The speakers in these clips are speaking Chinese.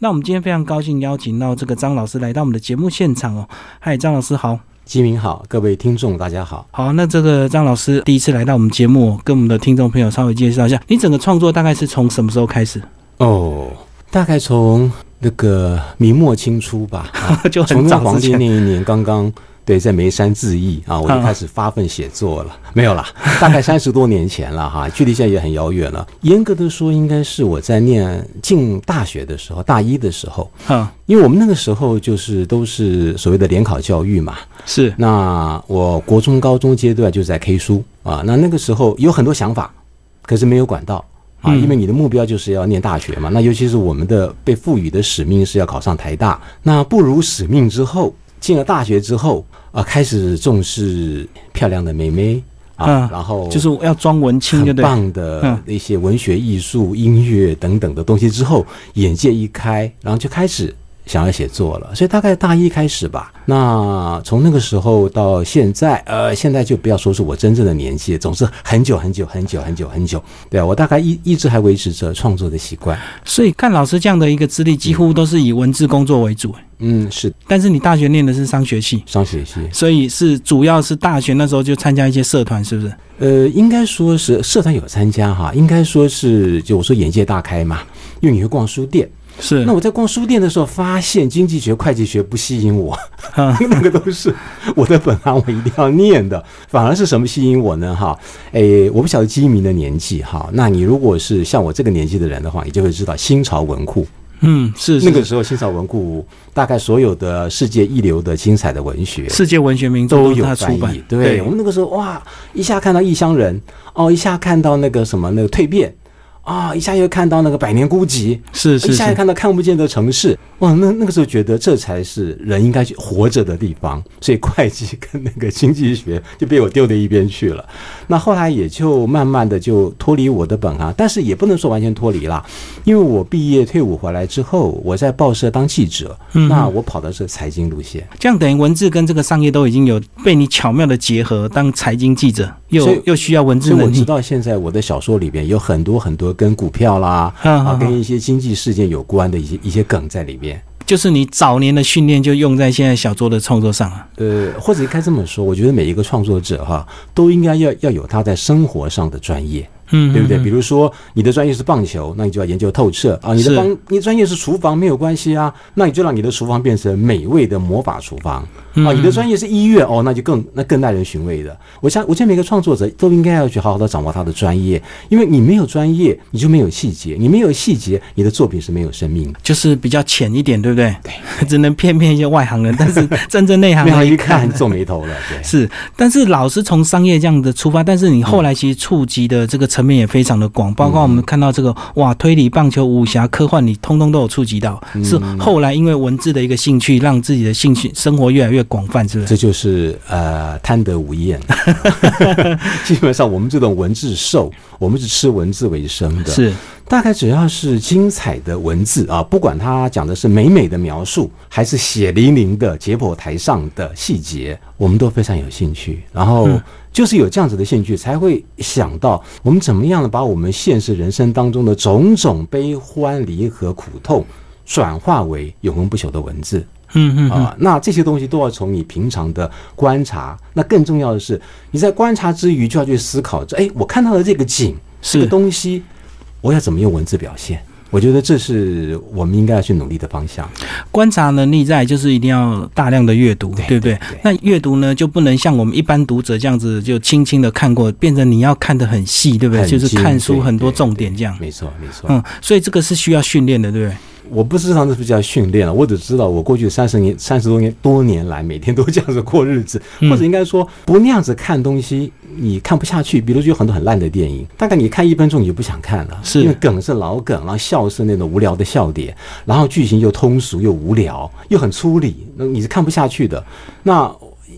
那我们今天非常高兴邀请到这个张老师来到我们的节目现场哦。嗨，张老师好，吉明好，各位听众大家好。好，那这个张老师第一次来到我们节目，跟我们的听众朋友稍微介绍一下，你整个创作大概是从什么时候开始？哦，大概从那个明末清初吧，就很崇祯早之前皇帝那一年刚刚。对，在眉山自缢啊，我就开始发奋写作了。没有啦，大概三十多年前了哈，距离现在也很遥远了。严格的说，应该是我在念进大学的时候，大一的时候。嗯，因为我们那个时候就是都是所谓的联考教育嘛。是那我国中、高中阶段就在 K 书啊，那那个时候有很多想法，可是没有管道啊，嗯因为你的目标就是要念大学嘛。那尤其是我们的被赋予的使命是要考上台大，那不辱使命之后，进了大学之后啊，开始重视漂亮的妹妹啊嗯，然后就是要装文青，对很？棒的嗯一些文学、艺术、音乐等等的东西之后，眼界一开，然后就开始想要写作了。所以大概大一开始吧。那从那个时候到现在，呃，现在就不要说是我真正的年纪，总是很久很久很久很久很久。对啊，我大概一一直还维持着创作的习惯。所以看老师这样的一个资历，几乎都是以文字工作为主。嗯，是但是你大学念的是商学系，商学系。所以是主要是大学那时候就参加一些社团，是不是？呃，应该说是社团有参加哈，应该说是就我说眼界大开嘛，因为你会逛书店。是那我在逛书店的时候，发现经济学、会计学不吸引我，嗯 那个都是我的本行，我一定要念的。反而是什么吸引我呢？哈，诶，我不晓得基民的年纪哈。那你如果是像我这个年纪的人的话，你就会知道新潮文库。嗯，是是那个时候，新潮文库大概所有的世界一流的精彩的文学世界文学名著都有翻出版译。，对我们那个时候哇，一下看到《异乡人》，哦，一下看到那个什么那个蜕变。啊！一下又看到那个《百年孤寂》，是是是，一下又看到看不见的城市，哇！那那个时候觉得这才是人应该去活着的地方，所以会计跟那个经济学就被我丢到一边去了。那后来也就慢慢的就脱离我的本行，但是也不能说完全脱离啦，因为我毕业退伍回来之后，我在报社当记者，嗯。那我跑的是财经路线，这样等于文字跟这个商业都已经有被你巧妙的结合，当财经记者又又需要文字所以我，知道现在我的小说里边有很多很多跟股票啦嗯啊，嗯跟一些经济事件有关的一些一些梗在里面。就是你早年的训练就用在现在小说的创作上啊。呃，或者应该这么说，我觉得每一个创作者哈，都应该要要有他在生活上的专业，嗯，对不对？嗯比如说你的专业是棒球，那你就要研究透彻啊；你的帮你的专业是厨房，没有关系啊，那你就让你的厨房变成美味的魔法厨房嗯啊；你的专业是医院哦，那就更那更耐人寻味的。我想，我觉得每个创作者都应该要去好好的掌握他的专业，因为你没有专业，你就没有细节，你没有细节，你的作品是没有生命的。就是比较浅一点，对不对？对，只能骗骗一些外行人，但是真正内行没有人一看皱眉头了，对。是，但是老师从商业这样的出发，但是你后来其实触及的这个层面也非常的广，包括我们看到这个哇，推理、棒球、武侠、科幻，你通通都有触及到。是后来因为文字的一个兴趣，让自己的兴趣生活越来越广泛，是不是？这就是呃贪得无厌。基本上我们这种文字兽，我们是吃文字为生的。是，大概只要是精彩的文字啊，不管它讲的是美美的描述，还是血淋淋的解剖台上的细节，我们都非常有兴趣。然后嗯就是有这样子的兴趣，才会想到我们怎么样的把我们现实人生当中的种种悲欢离合苦痛，转化为永恒不朽的文字。嗯嗯嗯，啊，那这些东西都要从你平常的观察。那更重要的是，你在观察之余就要去思考着，哎，我看到的这个景，这个。东西，我要怎么用文字表现？我觉得这是我们应该要去努力的方向。观察能力在，就是一定要大量的阅读，对对不对？那阅读呢，就不能像我们一般读者这样子，就轻轻的看过，变成你要看得很细，对不对？就是看书很多重点这样。没错，没错。嗯，所以这个是需要训练的，对不对？我不知道那是不是叫训练了，我只知道我过去三十年、三十多年多年来，每天都这样子过日子，嗯或者应该说不那样子看东西，你看不下去。比如就有很多很烂的电影，大概你看一分钟你就不想看了，是因为梗是老梗，然后笑是那种无聊的笑点，然后剧情又通俗又无聊又很粗理，那你是看不下去的。那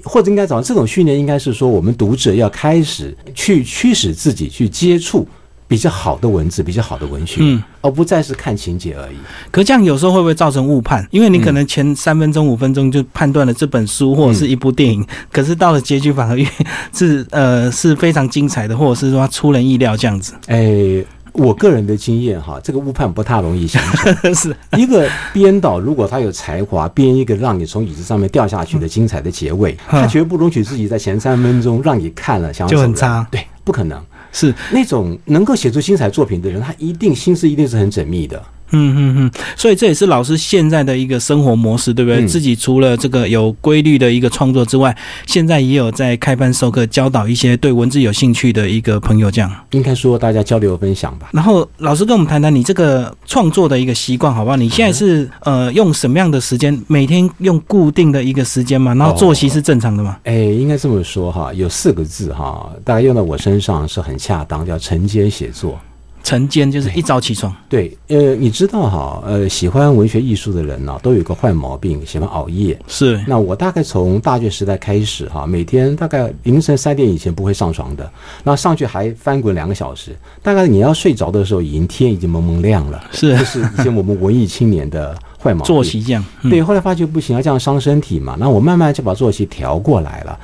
或者应该讲，这种训练应该是说，我们读者要开始去驱使自己去接触比较好的文字、比较好的文学，嗯而不再是看情节而已。可这样有时候会不会造成误判？因为你可能前三分钟、五分钟就判断了这本书或者是一部电影，可是到了结局反而越是呃是非常精彩的，或者是说它出人意料这样子。哎，我个人的经验哈，这个误判不太容易形成。是一个编导，如果他有才华，编一个让你从椅子上面掉下去的精彩的结尾，他绝不容许自己在前三分钟让你看了想要就很差对，不可能。是，那种能够写出精彩作品的人，他一定心思一定是很缜密的。嗯嗯嗯，所以这也是老师现在的一个生活模式，对不对？自己除了这个有规律的一个创作之外，现在也有在开班授课，教导一些对文字有兴趣的一个朋友这样。应该说大家交流分享吧。然后老师跟我们谈谈你这个创作的一个习惯，好不好？你现在是呃用什么样的时间？每天用固定的一个时间吗？然后作息是正常的吗？哎，应该这么说哈，有四个字哈，大概用到我身上是很恰当，叫晨间写作。晨间就是一早起床，对，呃，你知道哈，呃，喜欢文学艺术的人呢、都有一个坏毛病，喜欢熬夜。是那我大概从大学时代开始哈，每天大概凌晨三点以前不会上床的，那上去还翻滚两个小时，大概你要睡着的时候，已经天已经蒙蒙亮了。是这是以前我们文艺青年的坏毛病。作息这样，嗯、对，后来发觉不行啊，这样伤身体嘛，那我慢慢就把作息调过来了。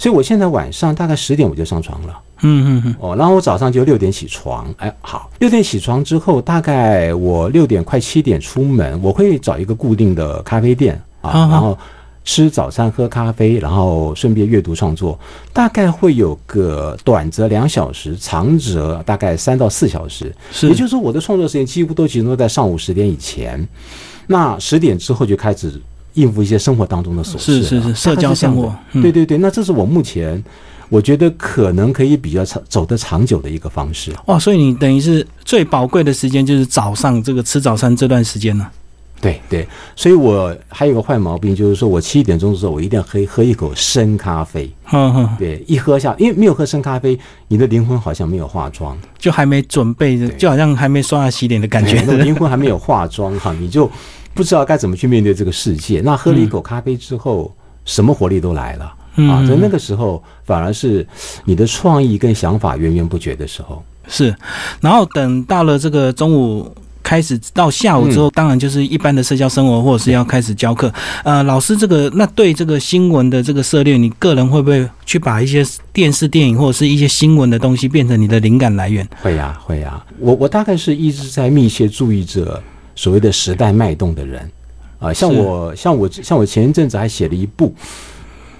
所以我现在晚上大概十点我就上床了。嗯嗯嗯，哦，然后我早上就六点起床，哎，好，六点起床之后，大概我六点快七点出门，我会找一个固定的咖啡店啊，好好然后吃早餐、喝咖啡，然后顺便阅读创作，大概会有个短则两小时，长则大概三到四小时。是，也就是说，我的创作时间几乎都集中在上午十点以前，那十点之后就开始应付一些生活当中的琐事了，是是是社交生活对对对，那这是我目前我觉得可能可以比较长走得长久的一个方式。哇，所以你等于是最宝贵的时间就是早上这个吃早餐这段时间呢、对对，所以我还有个坏毛病，就是说我七点钟的时候，我一定要喝喝一口生咖啡。嗯哼，对，一喝下，因为没有喝生咖啡，你的灵魂好像没有化妆，就还没准备，对。就好像还没刷牙洗脸的感觉。灵魂还没有化妆哈，你就不知道该怎么去面对这个世界。那喝了一口咖啡之后，什么活力都来了。啊，在那个时候反而是你的创意跟想法源源不绝的时候。是，然后等到了这个中午。开始到下午之后，当然就是一般的社交生活，或者是要开始教课。呃，老师，这个那对这个新闻的这个涉猎，你个人会不会去把一些电视、电影或者是一些新闻的东西变成你的灵感来源？会呀、会呀、我我大概是一直在密切注意着所谓的时代脉动的人啊、像我像我像我前一阵子还写了一部。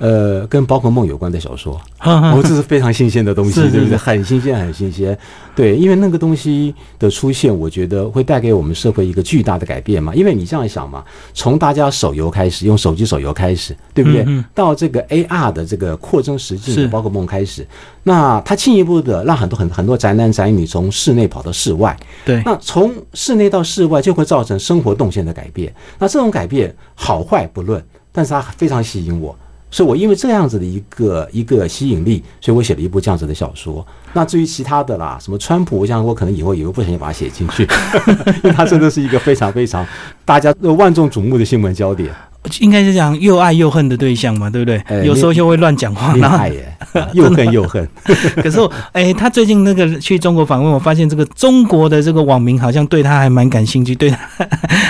呃，跟宝可梦有关的小说，哦，这是非常新鲜的东西，对不对？是很新鲜，很新鲜。对，因为那个东西的出现，我觉得会带给我们社会一个巨大的改变嘛。因为你这样想嘛，从大家手游开始，用手机手游开始，对不对？嗯嗯到这个 AR 的这个扩增实境的宝可梦开始，那它进一步的让很多很很多宅男宅女从室内跑到室外，对，那从室内到室外就会造成生活动线的改变。那这种改变好坏不论，但是它非常吸引我，所以我因为这样子的一个一个吸引力，所以我写了一部这样子的小说。那至于其他的啦，什么川普，我想我可能以后也会不小心把它写进去，因为它真的是一个非常非常大家万众瞩目的新闻焦点，应该是讲又爱又恨的对象嘛，对不对？呃有时候又会乱讲话，厉然后害耶，又恨又恨。可是我，哎、他最近那个去中国访问，我发现这个中国的这个网民好像对他还蛮感兴趣，对他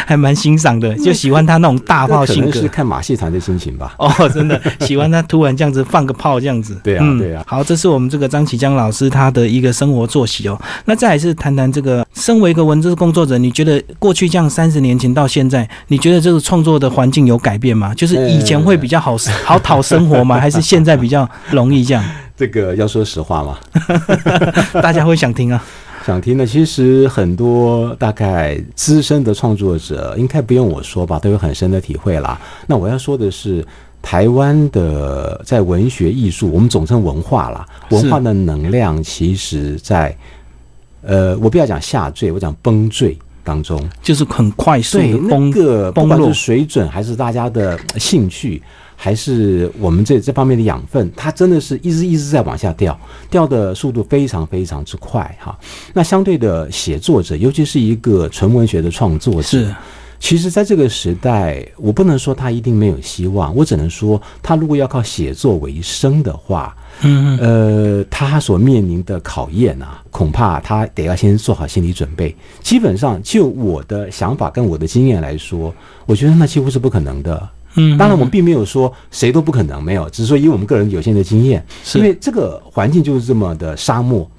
还蛮欣赏的，就喜欢他那种大炮性格是。看马戏团的心情吧。哦，真的喜欢他突然这样子放个炮这样子。对啊嗯对啊好，这是我们这个张启江老师他的一个生活作息哦。那再来是谈谈这个，身为一个文字工作者，你觉得过去这样三十年前到现在，你觉得这个创作的环境有改变吗？就是以前会比较好好讨生活吗？还是现在比较容易这样？这个要说实话嘛，大家会想听啊。想听的，其实很多大概资深的创作者，应该不用我说吧，都有很深的体会啦。那我要说的是，台湾的在文学艺术，我们总称文化啦，文化的能量，其实在呃，我不要讲下坠，我讲崩坠当中。就是很快速的崩个不管是水准，还是大家的兴趣，还是我们这这方面的养分，它真的是一直一直在往下掉，掉的速度非常非常之快哈。那相对的写作者，尤其是一个纯文学的创作者，是其实在这个时代，我不能说他一定没有希望，我只能说他如果要靠写作为生的话，嗯嗯呃，他所面临的考验啊，恐怕他得要先做好心理准备。基本上，就我的想法跟我的经验来说，我觉得那几乎是不可能的。嗯，当然，我们并没有说谁都不可能，没有，只是说以我们个人有限的经验，是因为这个环境就是这么的沙漠。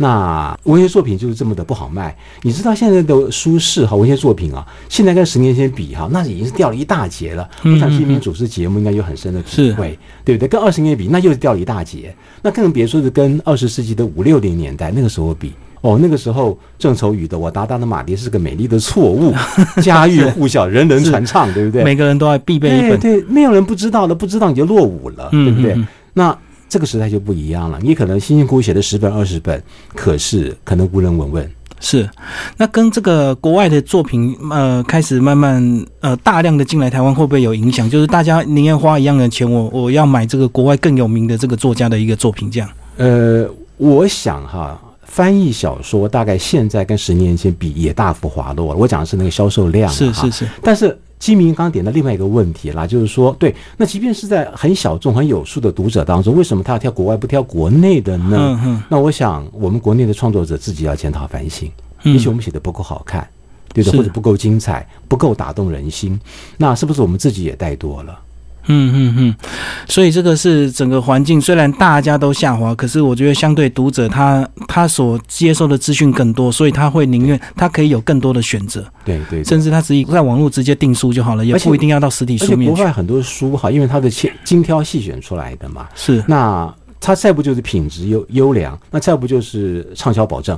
那文学作品就是这么的不好卖。你知道现在的书市哈，文学作品啊，现在跟十年前比哈，那已经是掉了一大截了。我想新民主持节目应该有很深的体会，对不对？跟二十年比，那又是掉了一大截。那更别说是跟二十世纪的五六零年代那个时候比。哦，那个时候郑愁予的《我达达的马蹄》是个美丽的错误，家喻户晓，人人传唱，对不对？每个人都要必备一本。对，没有人不知道的，不知道你就落伍了，对不对？那这个时代就不一样了，你可能辛辛苦苦写的十本二十本，可是可能无人闻问。是，那跟这个国外的作品，呃，开始慢慢呃大量的进来台湾，会不会有影响？就是大家宁愿花一样的钱，我我要买这个国外更有名的这个作家的一个作品，这样？呃，我想哈。翻译小说大概现在跟十年前比也大幅滑落了。我讲的是那个销售量，是是是。但是基明刚刚点的另外一个问题啦，就是说，对，那即便是在很小众、很有数的读者当中，为什么他要挑国外不挑国内的呢？那我想，我们国内的创作者自己要检讨反省，也许我们写的不够好看，对的，或者不够精彩，不够打动人心，那是不是我们自己也带多了？嗯嗯嗯，所以这个是整个环境，虽然大家都下滑，可是我觉得相对读者他他所接受的资讯更多，所以他会宁愿他可以有更多的选择，对对，甚至他直接在网络直接订书就好了，也不一定要到实体书面。国外很多书哈，因为它的切精挑细选出来的嘛，是那它再不就是品质优优良，那再不就是畅销保证，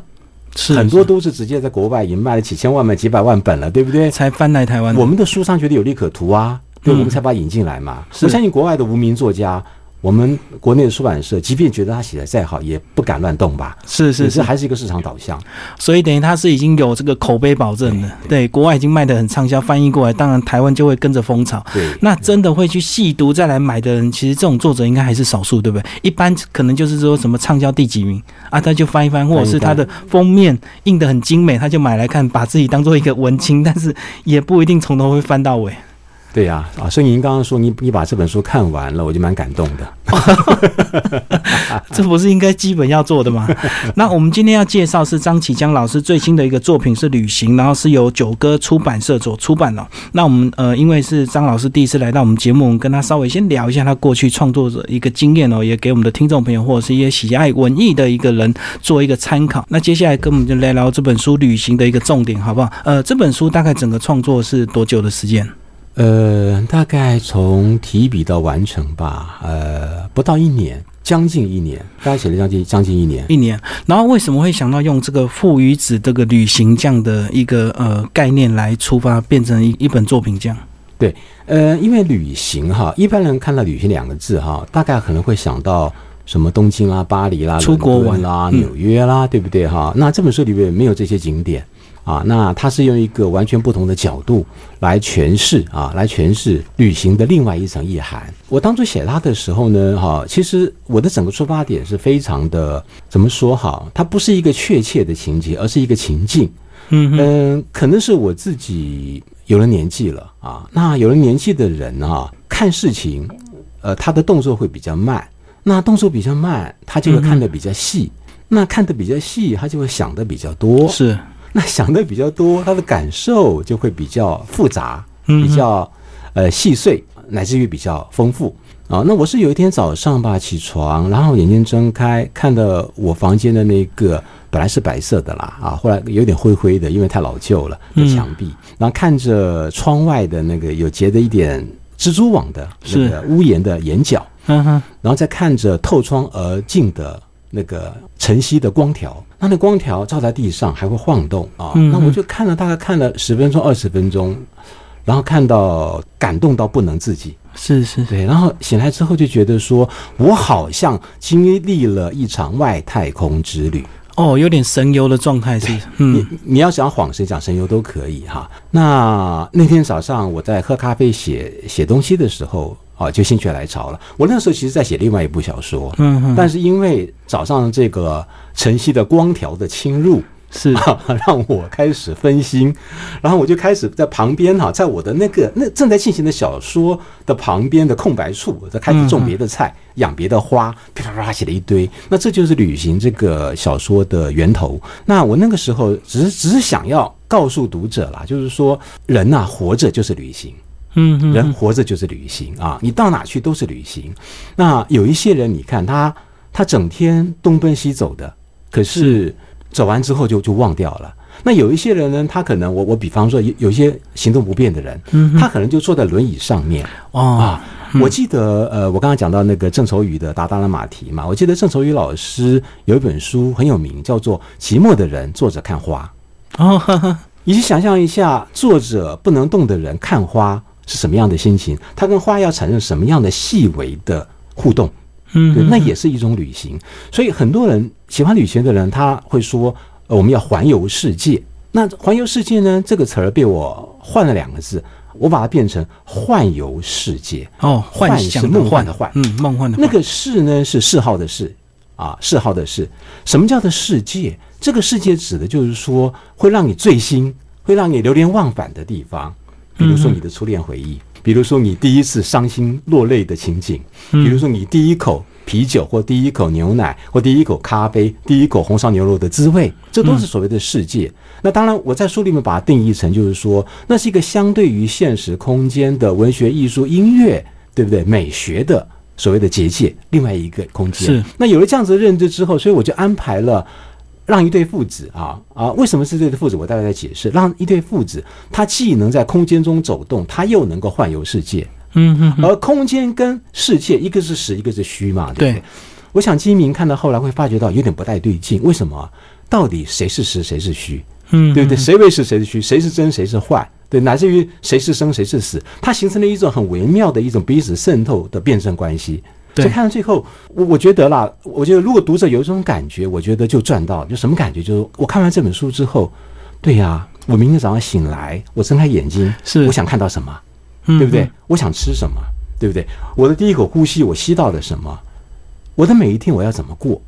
是很多都是直接在国外已经卖了几千万、卖几百万本了，对不对？才翻来台湾，我们的书商觉得有利可图啊。对，我们才把它引进来嘛。我相信国外的无名作家，我们国内的出版社，即便觉得他写的再好，也不敢乱动吧。是是是，还是一个市场导向。所以等于他是已经有这个口碑保证的。对，国外已经卖的很畅销，翻译过来，当然台湾就会跟着风潮。对，那真的会去细读再来买的人，其实这种作者应该还是少数，对不对？一般可能就是说什么畅销第几名啊，他就翻一翻，或者是他的封面印的很精美，他就买来看，把自己当做一个文青，但是也不一定从头会翻到尾。对呀，啊，所以您刚刚说你你把这本书看完了，我就蛮感动的。这不是应该基本要做的吗？那我们今天要介绍是张启江老师最新的一个作品是《旅行》，然后是由九歌出版社所出版的。那我们呃，因为是张老师第一次来到我们节目，我们跟他稍微先聊一下他过去创作者一个经验哦，也给我们的听众朋友或者是一些喜爱文艺的一个人做一个参考。那接下来跟我们就来聊这本书《旅行》的一个重点，好不好？呃，这本书大概整个创作是多久的时间？呃，大概从提笔到完成吧，呃，不到一年，将近一年，大概写了将近将近一年。一年，然后为什么会想到用这个父与子这个旅行这样的一个呃概念来出发，变成一一本作品这样？对，呃，因为旅行哈，一般人看到旅行两个字哈，大概可能会想到什么东京啦、巴黎啦、出国玩啦、纽约啦，对不对哈？那这本书里面没有这些景点。啊，那他是用一个完全不同的角度来诠释啊，来诠释旅行的另外一层意涵。我当初写他的时候呢，哈，其实我的整个出发点是非常的，怎么说哈？它不是一个确切的情节，而是一个情境。嗯嗯，可能是我自己有了年纪了啊。那有了年纪的人啊，看事情，呃，他的动作会比较慢。那动作比较慢，他就会看得比较细。那看得比较细，他就会想的比较多。是。那想的比较多，他的感受就会比较复杂，比较呃细碎，乃至于比较丰富。啊。那我是有一天早上吧，起床，然后眼睛睁开，看到我房间的那个本来是白色的啦啊，后来有点灰灰的，因为太老旧了的墙壁，然后看着窗外的那个有结的一点蜘蛛网的那个屋檐的檐角，嗯哼，然后再看着透窗而进的那个晨曦的光条。它那光条照在地上还会晃动啊，那我就看了大概看了十分钟二十分钟，然后看到感动到不能自己，是是，对，然后醒来之后就觉得说我好像经历了一场外太空之旅哦，有点神游的状态是，你你要想晃神讲神游都可以哈。那那天早上我在喝咖啡写写东西的时候。啊，就心血来潮了。我那时候其实在写另外一部小说，嗯，但是因为早上这个晨曦的光条的侵入，是 让我开始分心，然后我就开始在旁边哈，在我的那个那正在进行的小说的旁边的空白处，我在开始种别的菜，养别的花，噼啪啪写了一堆。那这就是旅行这个小说的源头。那我那个时候只是只是想要告诉读者啦，就是说人呐，活着就是旅行。嗯，人活着就是旅行啊！你到哪去都是旅行。那有一些人，你看他，他整天东奔西走的，可是走完之后就就忘掉了。那有一些人呢，他可能我我比方说有有一些行动不便的人，嗯他可能就坐在轮椅上面哦，啊。我记得呃，我刚刚讲到那个郑愁予的《达达拉马蹄》嘛，我记得郑愁予老师有一本书很有名，叫做《寂寞的人坐着看花》。哦，你去想象一下，坐着不能动的人看花是什么样的心情？它跟花要产生什么样的细微的互动？嗯，对，那也是一种旅行。所以很多人喜欢旅行的人，他会说，呃，我们要环游世界。那环游世界呢？这个词儿被我换了两个字，我把它变成幻游世界。哦，幻想梦幻的幻嗯，梦幻的幻那个世呢是嗜好的嗜啊，嗜好的嗜。什么叫做世界？这个世界指的就是说会让你醉心，会让你流连忘返的地方。比如说你的初恋回忆，比如说你第一次伤心落泪的情景，比如说你第一口啤酒或第一口牛奶或第一口咖啡、第一口红烧牛肉的滋味，这都是所谓的世界。那当然，我在书里面把它定义成就是说，那是一个相对于现实空间的文学、艺术、音乐，对不对？美学的所谓的结界，另外一个空间。是那有了这样子的认知之后，所以我就安排了。让一对父子啊啊，为什么是这对父子？我大概在解释。让一对父子，他既能在空间中走动，他又能够环游世界。嗯嗯嗯，而空间跟世界，一个是实，一个是虚嘛，对不对？对我想金明看到后来会发觉到有点不太对劲，为什么？到底谁是实，谁是虚？嗯，对不对？谁为实，谁是虚？谁是真，谁是坏？对，乃至于谁是生，谁是死，它形成了一种很微妙的一种彼此渗透的辩证关系。对所以看到最后，我我觉得啦，我觉得如果读者有一种感觉，我觉得就赚到。就什么感觉？就是我看完这本书之后，对呀、我明天早上醒来，我睁开眼睛，是我想看到什么，嗯对不对？？我想吃什么，对不对？我的第一口呼吸，我吸到了什么？我的每一天我要怎么过？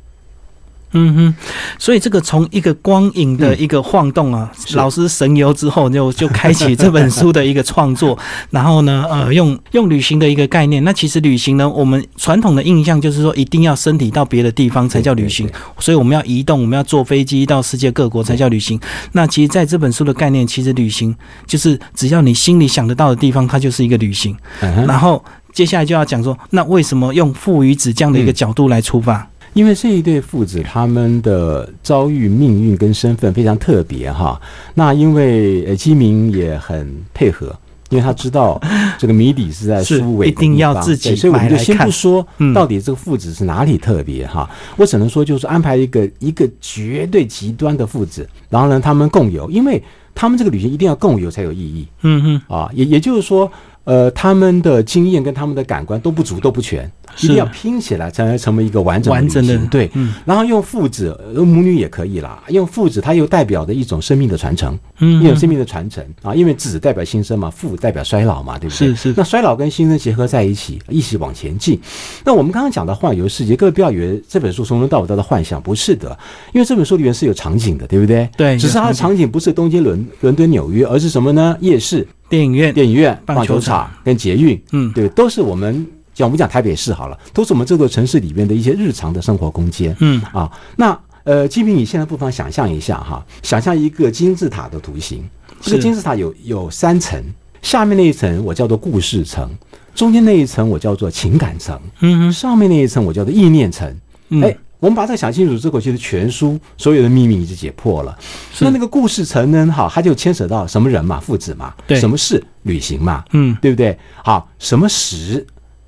嗯哼，所以这个从一个光影的一个晃动啊，嗯老师神游之后就就开启这本书的一个创作，然后呢，呃，用用旅行的一个概念。那其实旅行呢，我们传统的印象就是说一定要身体到别的地方才叫旅行所以我们要移动，我们要坐飞机到世界各国才叫旅行。那其实在这本书的概念，其实旅行就是只要你心里想得到的地方，它就是一个旅行。嗯然后接下来就要讲说，那为什么用父与子这样的一个角度来出发？因为这一对父子他们的遭遇、命运跟身份非常特别哈。那因为呃基民也很配合，因为他知道这个谜底是在 是书尾的一定要自己所以我们就先不说嗯到底这个父子是哪里特别哈。我只能说就是安排一个一个绝对极端的父子，然后呢他们共游，因为他们这个旅行一定要共游才有意义嗯哼。啊。也也就是说，呃，他们的经验跟他们的感官都不足都不全，一定要拼起来才能成为一个完整的完整的对。嗯然后用父子，呃母女也可以啦。用父子，它又代表着一种生命的传承，嗯一种生命的传承啊。因为子代表新生嘛，父代表衰老嘛，对不对？是是那衰老跟新生结合在一起，一起往前进。那我们刚刚讲的幻游世界，各位不要以为这本书从头到尾都在幻想，不是的，因为这本书里面是有场景的，对不对？对只是它的场场景不是东京、伦伦敦、纽约，而是什么呢？夜市、电影院，电影院、棒球场跟捷运，嗯，对，都是我们讲我们讲台北市好了，都是我们这座城市里面的一些日常的生活空间。嗯啊，那呃，金平，你现在不妨想象一下哈，想象一个金字塔的图形，这个金字塔有有三层，下面那一层我叫做故事层，中间那一层我叫做情感层，嗯哼，上面那一层我叫做意念层。嗯哎、我们把这个想清楚之后，其实全书所有的秘密已经解破了。那那个故事层呢，哈，它就牵扯到什么人嘛，父子嘛，对什么事，旅行嘛，嗯对不对？好，什么时？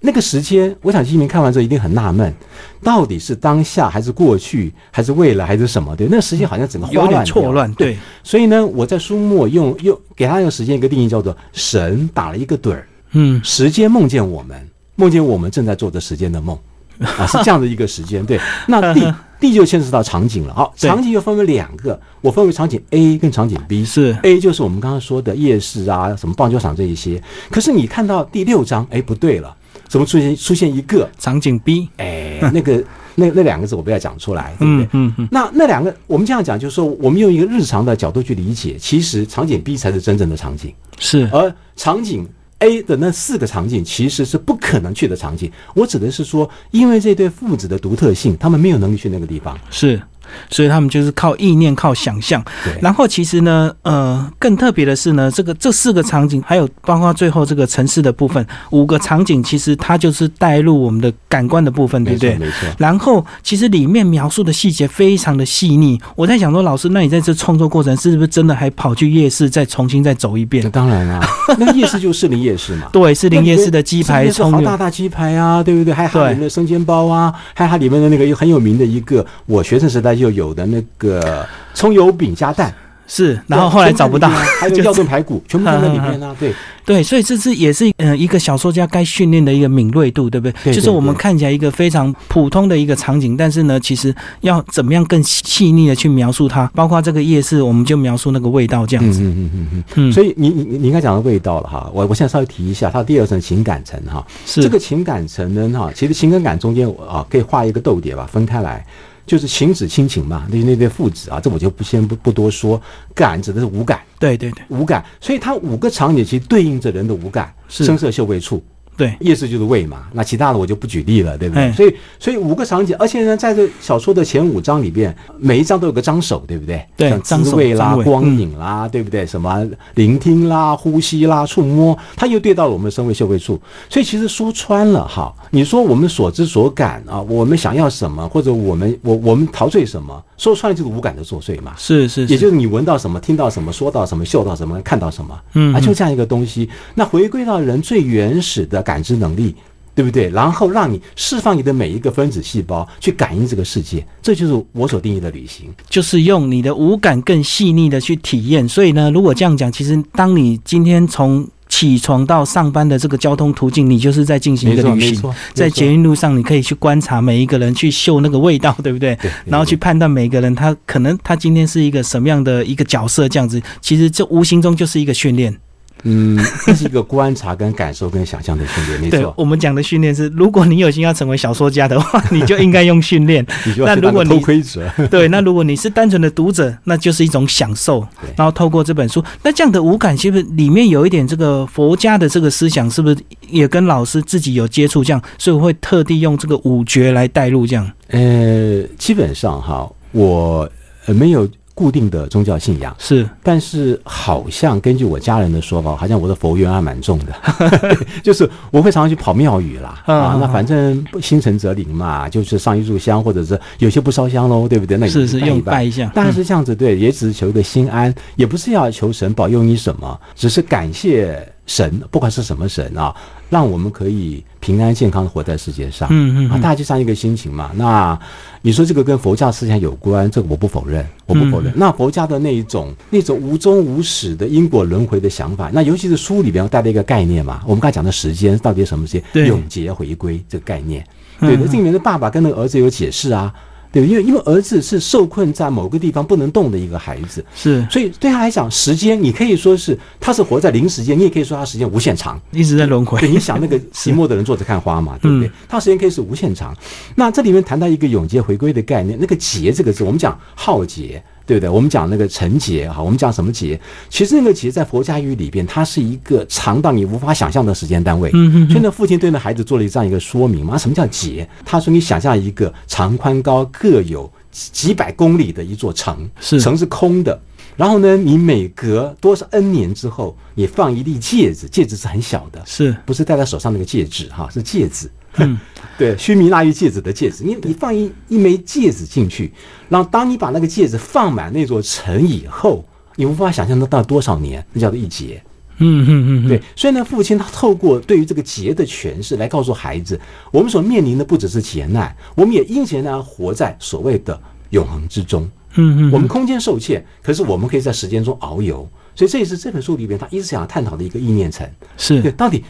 那个时间，我想金明看完之后一定很纳闷，到底是当下还是过去，还是未来，还是什么？对，那个时间好像整个有点错乱，对，所以呢，我在书末用用给他一个时间一个定义，叫做神打了一个盹儿，嗯时间梦见我们，梦见我们正在做着时间的梦，啊，是这样的一个时间。对，那地地就牵扯到场景了。好，场景又分为两个，我分为场景 A 跟场景 B。是 A 就是我们刚刚说的夜市啊，什么棒球场这一些。可是你看到第六章，哎，不对了，怎么出现出现一个？场景 B，哎，那个那那两个字我不要讲出来，对不对嗯？嗯嗯，那那两个，我们这样讲，就是说，我们用一个日常的角度去理解，其实场景 B 才是真正的场景，是而场景 A 的那四个场景其实是不可能去的场景。我指的是说，因为这对父子的独特性，他们没有能力去那个地方。是，所以他们就是靠意念、靠想象。对，然后其实呢，呃，更特别的是呢，这个这四个场景，还有包括最后这个城市的部分，五个场景，其实它就是带入我们的感官的部分，对不对？没错。然后其实里面描述的细节非常的细腻。我在想说，老师，那你在这创作过程是不是真的还跑去夜市再重新再走一遍？当然啦，那夜市就是士林夜市嘛。对，是林夜市的鸡排、葱油、大大鸡排啊，对不对？还有它里面的生煎包啊，还有它里面的那个很有名的一个，我学生时代就有的那个葱油饼加蛋。是，然后后来找不到，还有药炖排骨，全部都在里面啊。对对，所以这是也是呃一个小说家该训练的一个敏锐度，对不对？就是我们看起来一个非常普通的一个场景，但是呢，其实要怎么样更细腻的去描述它，包括这个夜市，我们就描述那个味道这样子。嗯嗯嗯嗯嗯。所以你你你应该讲到味道了哈，我我现在稍微提一下，它第二层情感层哈，是这个情感层呢哈，其实情感感中间啊可以画一个逗点吧，分开来。就是情子亲情嘛，那那对父子啊，这我就不先不不多说。感指的是五感，对对对，五感，所以它五个场景其实对应着人的五感，声色嗅味触。对，夜市就是胃嘛，那其他的我就不举例了，对不对？所以，所以五个场景，而且呢，在这小说的前五章里边，每一章都有个张手，对不对？对，像滋味啦、光影啦，对不对？什么聆听啦、呼吸啦、触摸，它又对到了我们的声味嗅味触。所以，其实说穿了哈，你说我们所知所感啊，我们想要什么，或者我们我我们陶醉什么，说穿了就是无感的作祟嘛。是是，也就是你闻到什么，听到什么，说到什么，嗅到什么，看到什么，嗯，啊，就这样一个东西。那回归到人最原始的。感知能力，对不对？然后让你释放你的每一个分子细胞去感应这个世界，这就是我所定义的旅行，就是用你的五感更细腻的去体验。所以呢，如果这样讲，其实当你今天从起床到上班的这个交通途径，你就是在进行一个旅行。在捷运路上，你可以去观察每一个人，去嗅那个味道，对不对？然后去判断每个人他可能他今天是一个什么样的一个角色，这样子，其实这无形中就是一个训练。嗯，这是一个观察、跟感受、跟想象的训练，没错。我们讲的训练是，如果你有心要成为小说家的话，你就应该用训练。那如果你偷窥者，对，那如果你是单纯的读者，那就是一种享受。然后透过这本书，那这样的五感，是不是里面有一点这个佛家的这个思想？是不是也跟老师自己有接触？这样，所以我会特地用这个五觉来带入这样。呃，基本上哈，我没有。固定的宗教信仰。是，但是好像根据我家人的说法，好像我的佛缘还蛮重的，就是我会常常去跑庙宇啦啊，那反正心诚则灵嘛，就是上一炷香，或者是有些不烧香喽，对不对？那是是用拜一下，当然是这样子，对，也只是求个心安，也不是要求神保佑你什么，只是感谢。神，不管是什么神啊，让我们可以平安健康的活在世界上。嗯嗯，啊，大家就这样一个心情嘛。那你说这个跟佛教思想有关，这个我不否认，我不否认。那佛教的那一种那种无终无始的因果轮回的想法，那尤其是书里边带了一个概念嘛，我们刚才讲的时间到底什么时间？永劫回归这个概念，对的。这里面的爸爸跟那个儿子有解释啊。对，因为因为儿子是受困在某个地方不能动的一个孩子，是，所以对他来讲，时间你可以说是他是活在零时间，你也可以说他时间无限长，一直在轮回。对，你想那个 寂寞的人坐着看花嘛，对不对？他时间可以是无限长。那这里面谈到一个永劫回归的概念，那个劫这个字，我们讲浩劫。对不对？我们讲那个成劫哈，我们讲什么劫？其实那个劫在佛家语里边，它是一个长到你无法想象的时间单位。嗯嗯。所以那父亲对那孩子做了这样一个说明嘛？什么叫劫？他说你想象一个长宽高各有几百公里的一座城，是城是空的。然后呢，你每隔多少 N 年之后，你放一粒戒指，戒指是很小的，是不是戴在手上那个戒指哈？是戒指。嗯，对，须弥那一戒指的戒指，你你放一一枚戒指进去，然后当你把那个戒指放满那座城以后，你无法想象得到多少年，那叫做一劫。嗯嗯嗯，对。所以呢，父亲他透过对于这个劫的诠释，来告诉孩子，我们所面临的不只是劫难，我们也因劫难活在所谓的永恒之中。嗯嗯，我们空间受限，可是我们可以在时间中遨游。所以这也是这本书里边他一直想要探讨的一个意念层。是，对，到底。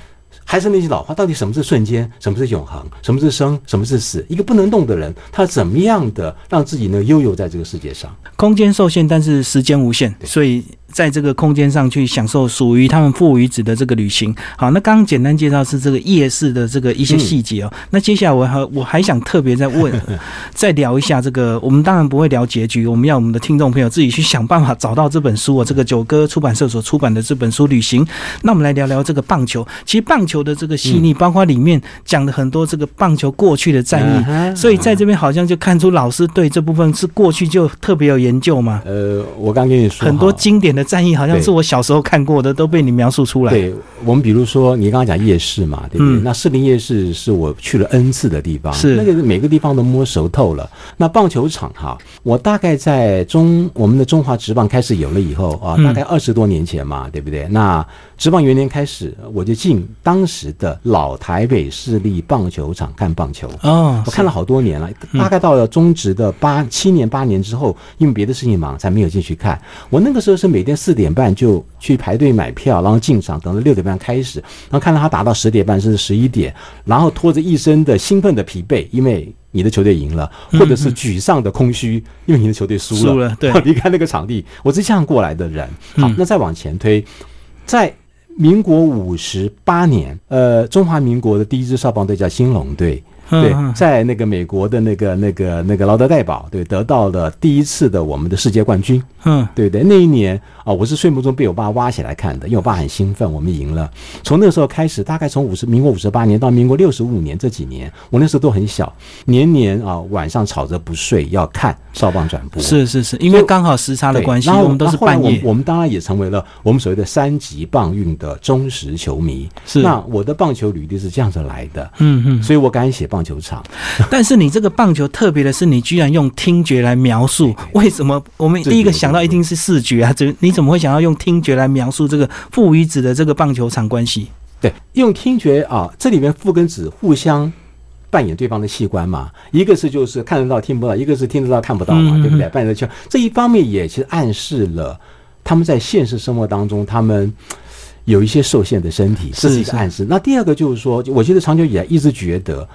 还是那句老话，到底什么是瞬间，什么是永恒，什么是生，什么是死？一个不能动的人，他怎么样的让自己呢悠游在这个世界上？空间受限，但是时间无限，所以在这个空间上去享受属于他们父与子的这个旅行。好，那刚刚简单介绍是这个夜市的这个一些细节哦。那接下来我还我还想特别再问，再聊一下这个。我们当然不会聊结局，我们要我们的听众朋友自己去想办法找到这本书哦。这个九歌出版社所出版的这本书《旅行》，那我们来聊聊这个棒球。其实棒球的这个细腻，包括里面讲的很多这个棒球过去的战役，所以在这边好像就看出老师对这部分是过去就特别有研究嘛。呃，我刚跟你说，很多经典的战役好像是我小时候看过的，都被你描述出来。对我们，比如说你刚刚讲夜市嘛，对不对？那士林夜市是我去了 N 次的地方，是那个每个地方都摸熟透了。那棒球场哈，我大概在中我们的中华职棒开始有了以后啊，大概二十多年前嘛，对不对？那职棒元年开始，我就进当时的老台北市立棒球场看棒球。哦，我看了好多年了，大概到了中职的八七年八年之后，因为别的事情忙，才没有进去看。我那个时候是每天四点半就去排队买票，然后进场，等到六点半开始，然后看到他打到十点半甚至十一点，然后拖着一身的兴奋的疲惫，因为你的球队赢了，或者是沮丧的空虚，因为你的球队输了，输了，对，离开那个场地，我是这样过来的人。好，那再往前推，在。民国五十八年，呃，中华民国的第一支少棒队叫兴隆队，对，在那个美国的那个那个那个劳德代堡，对，得到了第一次的我们的世界冠军，嗯，对对，那一年。啊，我是睡梦中被我爸挖起来看的，因为我爸很兴奋，我们赢了。从那个时候开始，大概从五十民国五十八年到民国六十五年这几年，我那时候都很小，年年啊晚上吵着不睡要看少棒转播。是是是，因为刚好时差的关系，我们都是半夜。我们当然也成为了我们所谓的三级棒运的忠实球迷。是，那我的棒球履历是这样子来的。嗯嗯，所以我敢写棒球场。但是你这个棒球特别的是，你居然用听觉来描述，为什么？我们第一个想到一定是视觉啊，这你。怎么会想要用听觉来描述这个父与子的这个棒球场关系？对，用听觉啊，这里面父跟子互相扮演对方的器官嘛。一个是就是看得到听不到，一个是听得到看不到嘛，对不对？扮演的球这一方面也其实暗示了他们在现实生活当中他们有一些受限的身体，这是一个暗示。那第二个就是说，我觉得长久以来一直觉得，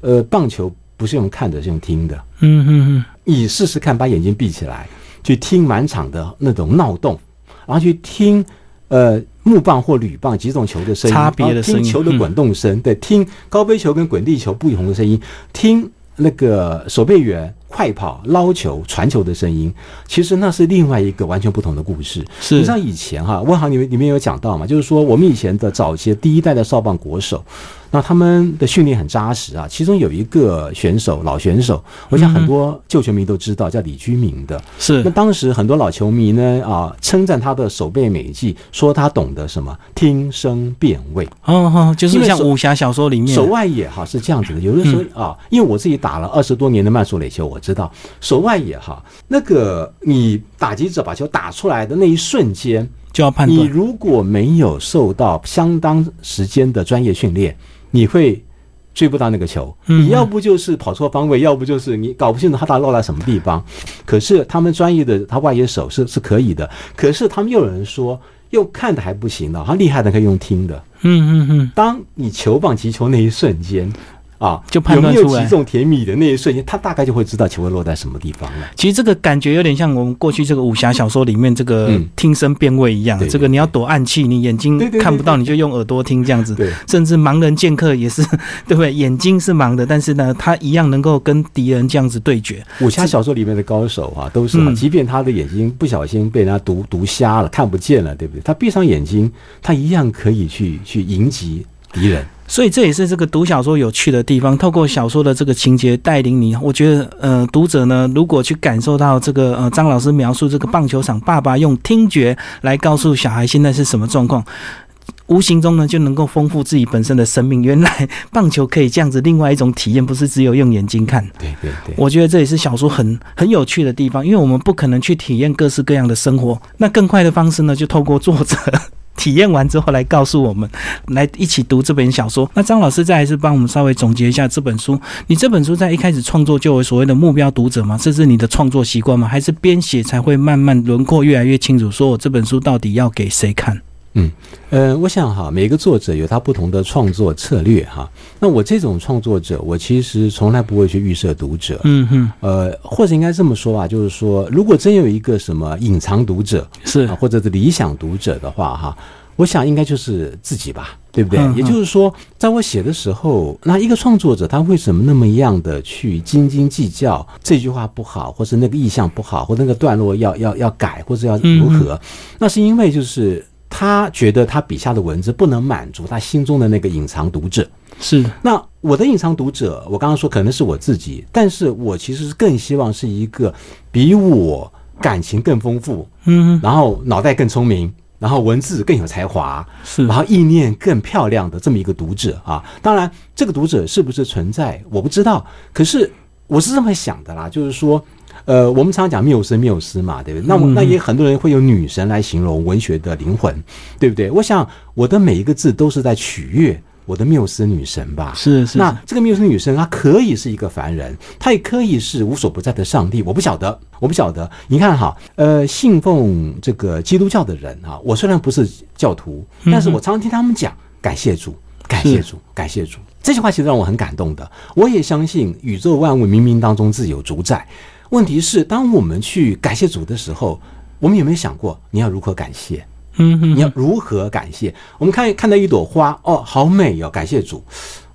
呃，棒球不是用看的，是用听的。嗯嗯嗯，你试试看，把眼睛闭起来，去听满场的那种闹动。然后去听，呃，木棒或铝棒几种球的声音，差别的声音，听球的滚动声，对，听高飞球跟滚地球不同的声音，听那个守备员快跑、捞球、传球的声音，其实那是另外一个完全不同的故事。是，你像以前哈，问航你们里面有讲到嘛，就是说我们以前的早期第一代的少棒国手。那他们的训练很扎实啊，其中有一个选手，老选手，我想很多旧球迷都知道，叫李居明的。是。那当时很多老球迷呢啊，称赞他的手背美技，说他懂得什么听声辨位。哦哦，就是像武侠小说里面。手外野哈是这样子的，有的时候啊，因为我自己打了二十多年的慢速垒球，我知道手腕也好，那个你打击者把球打出来的那一瞬间就要判断。你如果没有受到相当时间的专业训练。你会追不到那个球，你要不就是跑错方位，要不就是你搞不清楚他到底落在什么地方。可是他们专业的他外野手是是可以的，可是他们又有人说又看的还不行的，他厉害的可以用听的。嗯嗯嗯，当你球棒击球那一瞬间。啊，就判断出来有没有击中甜米的那一瞬间，他大概就会知道球会落在什么地方了。其实这个感觉有点像我们过去这个武侠小说里面这个听声辨位一样。这个你要躲暗器，你眼睛看不到，你就用耳朵听这样子。对，甚至盲人剑客也是，对不对？眼睛是盲的，但是呢，他一样能够跟敌人这样子对决。武侠小说里面的高手啊，都是，即便他的眼睛不小心被人家毒毒瞎了，看不见了，对不对？他闭上眼睛，他一样可以去去迎击敌人。所以这也是这个读小说有趣的地方。透过小说的这个情节带领你，我觉得呃，读者呢如果去感受到这个呃张老师描述这个棒球场，爸爸用听觉来告诉小孩现在是什么状况，无形中呢就能够丰富自己本身的生命。原来棒球可以这样子，另外一种体验不是只有用眼睛看。对对对，我觉得这也是小说很很有趣的地方，因为我们不可能去体验各式各样的生活，那更快的方式呢就透过作者。体验完之后来告诉我们，来一起读这本小说。那张老师再还是帮我们稍微总结一下这本书。你这本书在一开始创作就有所谓的目标读者吗？这是你的创作习惯吗？还是编写才会慢慢轮廓越来越清楚？说我这本书到底要给谁看？嗯，呃，我想哈，每个作者有他不同的创作策略哈。那我这种创作者，我其实从来不会去预设读者。嗯哼，呃，或者应该这么说吧，就是说，如果真有一个什么隐藏读者，是啊，或者是理想读者的话哈，我想应该就是自己吧，对不对？嗯嗯也就是说，在我写的时候，那一个创作者他为什么那么样的去斤斤计较这句话不好，或是那个意象不好，或那个段落要要要改，或者要如何？那是因为就是他觉得他笔下的文字不能满足他心中的那个隐藏读者。是，那我的隐藏读者，我刚刚说可能是我自己，但是我其实是更希望是一个比我感情更丰富，嗯，然后脑袋更聪明，然后文字更有才华，是然，后意念更漂亮的这么一个读者啊。当然，这个读者是不是存在，我不知道。可是我是这么想的啦，就是说，呃，我们常常讲缪斯，缪斯嘛，对不对？那我嗯那也很多人会用女神来形容文学的灵魂，对不对？我想我的每一个字都是在取悦我的缪斯女神吧。是是，那这个缪斯女神，她可以是一个凡人，她也可以是无所不在的上帝。我不晓得，我不晓得。你看哈，呃，信奉这个基督教的人啊，我虽然不是教徒，但是我常常听他们讲感谢主，感谢主，感谢主。这句话其实让我很感动的。我也相信宇宙万物冥冥当中自有主宰。问题是，当我们去感谢主的时候，我们有没有想过你要如何感谢？嗯哼，你要如何感谢？我们看看到一朵花，哦，好美哦，感谢主。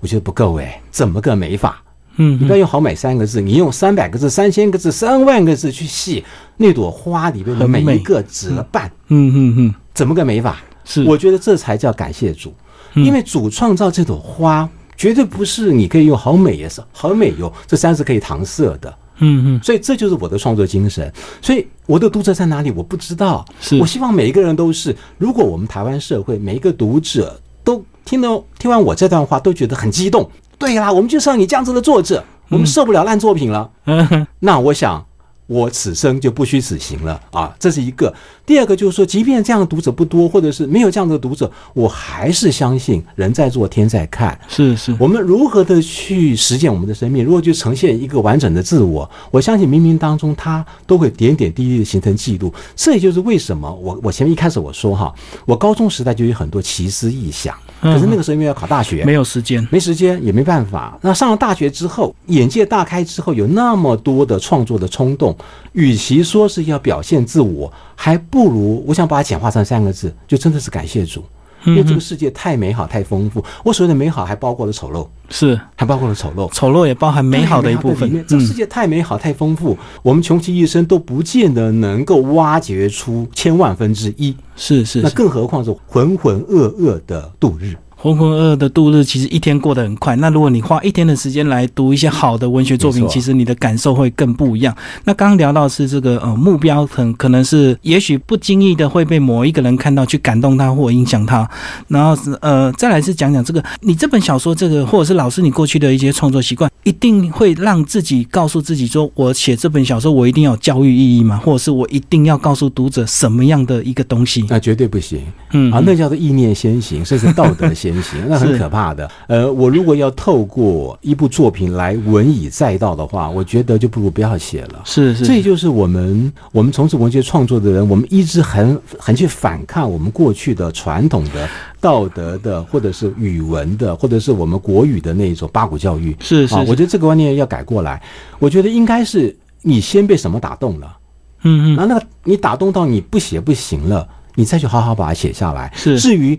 我觉得不够诶，怎么个美法？嗯哼，你不要用“好美”三个字，你用三百个字、三千个字、三万个字去细那朵花里面的每一个折瓣。嗯，嗯哼哼，怎么个美法？是，我觉得这才叫感谢主，嗯因为主创造这朵花，绝对不是你可以用“好美”也是“好美哟”这三是可以搪塞的。嗯嗯，所以这就是我的创作精神。所以我的读者在哪里，我不知道。是我希望每一个人都是，如果我们台湾社会每一个读者都听到听完我这段话，都觉得很激动。对啦，我们就是要你这样子的作者，我们受不了烂作品了。嗯哼，那我想，我此生就不虚此行了啊！这是一个。第二个就是说，即便这样的读者不多，或者是没有这样的读者，我还是相信人在做天在看。是是，我们如何的去实践我们的生命，如何去呈现一个完整的自我，我相信冥冥当中它都会点点滴滴的形成记录。这也就是为什么我我前面一开始我说哈，我高中时代就有很多奇思异想，可是那个时候因为要考大学，没有时间，没时间也没办法。那上了大学之后，眼界大开之后，有那么多的创作的冲动，与其说是要表现自我，还不如我想把它简化成三个字，就真的是感谢主，因为这个世界太美好、太丰富。我所谓的美好，还包括了丑陋，是还包括了丑陋。丑陋也包含美好的一部分这个世嗯，界太美好、太丰富，我们穷其一生都不见得能够挖掘出千万分之一，那是是那，更何况是浑浑噩噩的度日。浑浑噩噩的度日，其实一天过得很快。那如果你花一天的时间来读一些好的文学作品，其实你的感受会更不一样。那刚刚聊到是这个呃目标，很可能是也许不经意的会被某一个人看到，去感动他或影响他。然后是呃再来是讲讲这个你这本小说这个，或者是老师你过去的一些创作习惯，一定会让自己告诉自己说，我写这本小说我一定要有教育意义嘛，或者是我一定要告诉读者什么样的一个东西。那绝对不行。嗯啊，那叫做意念先行，甚至道德先行，那很可怕的。呃，我如果要透过一部作品来文以载道的话，我觉得就不如不要写了。是是，这就是我们我们从事文学创作的人，我们一直很很去反抗我们过去的传统的道德的，或者是语文的，或者是我们国语的那一种八股教育。啊，是是是我觉得这个观念要改过来。我觉得应该是你先被什么打动了。嗯嗯然后那个你打动到你不写不行了，你再去好好把它写下来。是至于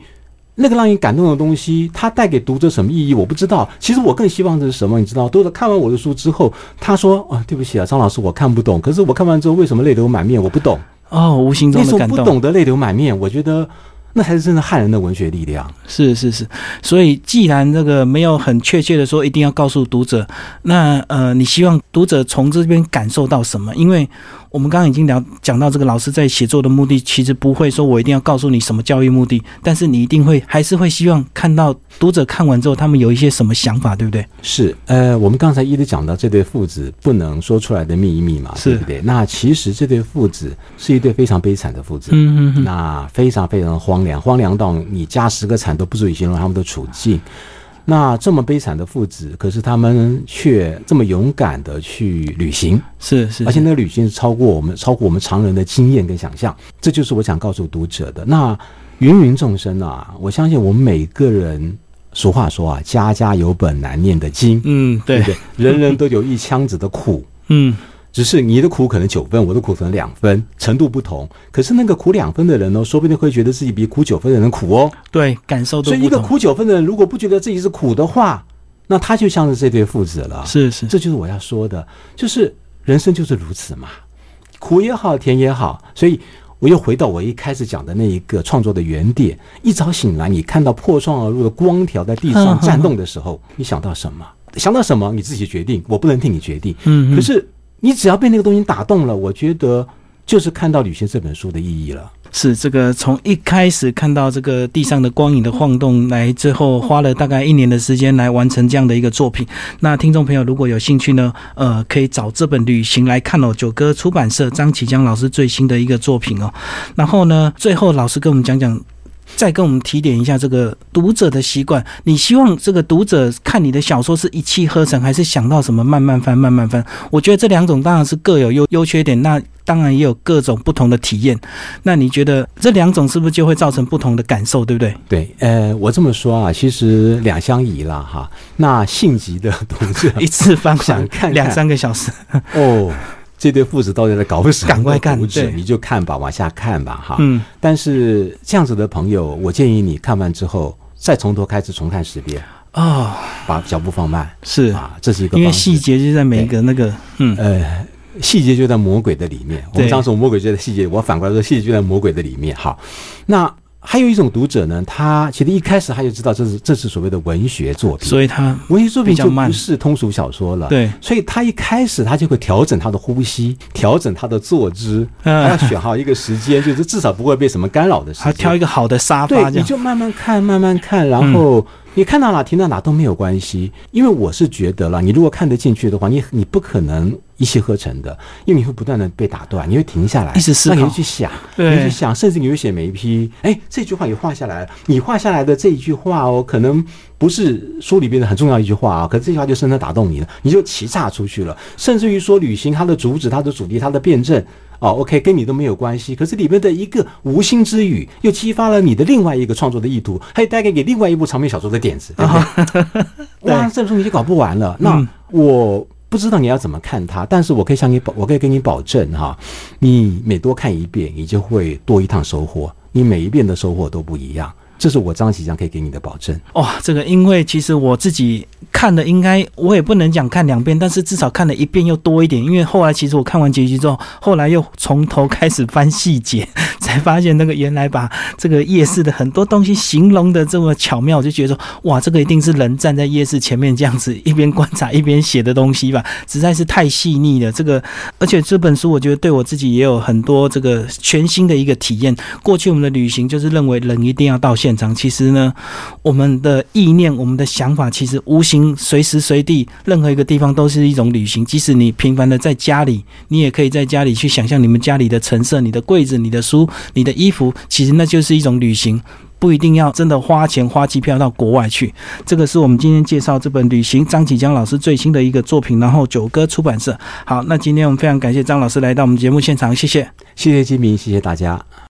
那个让你感动的东西，它带给读者什么意义，我不知道。其实我更希望的是什么，你知道？读者看完我的书之后，他说：“啊，对不起啊，张老师，我看不懂。可是我看完之后，为什么泪流满面？我不懂。哦，无形中那种感动，懂得泪流满面，我觉得那才是真的汉人的文学力量。是是是，所以既然这个没有很确切的说一定要告诉读者，那呃，你希望读者从这边感受到什么？因为我们刚刚已经聊讲到这个老师在写作的目的，其实不会说我一定要告诉你什么教育目的，但是你一定会还是会希望看到读者看完之后，他们有一些什么想法，对不对？是，呃，我们刚才一直讲到这对父子不能说出来的秘密嘛，对不对？那其实这对父子是一对非常悲惨的父子。嗯嗯嗯，那非常非常荒凉，荒凉到你加十个惨都不足以形容他们的处境。那这么悲惨的父子，可是他们却这么勇敢的去旅行，是是，而且那个旅行是超过我们超过我们常人的经验跟想象。这就是我想告诉读者的。那芸芸众生啊，我相信我们每个人，俗话说啊，家家有本难念的经，嗯，对？人人都有一腔子的苦，嗯，只是你的苦可能九分，我的苦可能两分，程度不同。可是那个苦两分的人呢，说不定会觉得自己比苦九分的人苦哦。对，感受都所以一个。苦九分的人，如果不觉得自己是苦的话，那他就像是这对父子了。是是，这就是我要说的，就是人生就是如此嘛，苦也好，甜也好，所以我又回到我一开始讲的那一个创作的原点。一早醒来，你看到破窗而入的光条在地上颤动的时候，你想到什么？想到什么？你自己决定，我不能替你决定。嗯，可是你只要被那个东西打动了，我觉得就是看到《旅行》这本书的意义了。是这个从一开始看到这个地上的光影的晃动，来最后花了大概一年的时间来完成这样的一个作品。那听众朋友如果有兴趣呢，呃，可以找这本《旅行》来看哦，九歌出版社张启江老师最新的一个作品哦。然后呢，最后老师跟我们讲讲。再跟我们提点一下这个读者的习惯，你希望这个读者看你的小说是一气呵成，还是想到什么慢慢翻、慢慢翻？我觉得这两种当然是各有优优缺点，那当然也有各种不同的体验。那你觉得这两种是不是就会造成不同的感受，对不对？对，呃，我这么说啊，其实两相宜啦，哈。那性急的读者 一次翻完想看看两三个小时，哦，这对父子到底在搞什么？赶快看你就看吧，往下看吧，哈。嗯，但是这样子的朋友，我建议你看完之后，再从头开始重看十遍，哦，把脚步放慢是啊，这是一个因为细节就在每一个那个，嗯，呃，细节就在魔鬼的里面。我们对常说魔鬼就在细节，我反过来说，细节就在魔鬼的里面。好，那还有一种读者呢，他其实一开始他就知道这是这是所谓的文学作品，所以他文学作品就不是通俗小说了。。对，所以他一开始他就会调整他的呼吸，调整他的坐姿，嗯他要选好一个时间，就是至少不会被什么干扰的时间他。挑一个好的沙发，，对，你就慢慢看，慢慢看，然后你看到哪停到哪都没有关系，因为我是觉得了，你如果看得进去的话，你你不可能一气呵成的，因为你会不断的被打断，你会停下来，一直思考那你会去想，对你会去想，甚至你会写每一批，哎，这句话也画下来了，你画下来的这一句话哦，可能不是书里边的很重要一句话啊，可是这句话就深深打动你了，你就齐岔出去了，甚至于说旅行它的主旨、它的主题、它的辩证。哦，OK，跟你都没有关系，可是里面的一个无心之语，又激发了你的另外一个创作的意图，还有带给你另外一部长篇小说的点子，对不对？哇，这本书你就搞不完了。那嗯我不知道你要怎么看它，但是我可以向你保，我可以给你保证哈，你每多看一遍，你就会多一趟收获，你每一遍的收获都不一样。这是我张启江可以给你的保证。哇，这个因为其实我自己看的应该我也不能讲看两遍，但是至少看了一遍又多一点。因为后来其实我看完结局之后，后来又从头开始翻细节，才发现那个原来把这个夜市的很多东西形容的这么巧妙，我就觉得说哇，这个一定是人站在夜市前面这样子一边观察一边写的东西吧，实在是太细腻了。这个而且这本书我觉得对我自己也有很多这个全新的一个体验。过去我们的旅行就是认为人一定要到现其实呢，我们的意念、我们的想法，其实无形随时随地任何一个地方都是一种旅行。即使你平凡的在家里，你也可以在家里去想象你们家里的陈设、你的柜子、你的书、你的衣服，其实那就是一种旅行。不一定要真的花钱花机票到国外去，这个是我们今天介绍这本《旅行》张启江老师最新的一个作品，然后九歌出版社。好，那今天我们非常感谢张老师来到我们节目现场，谢谢。谢谢金明，谢谢大家。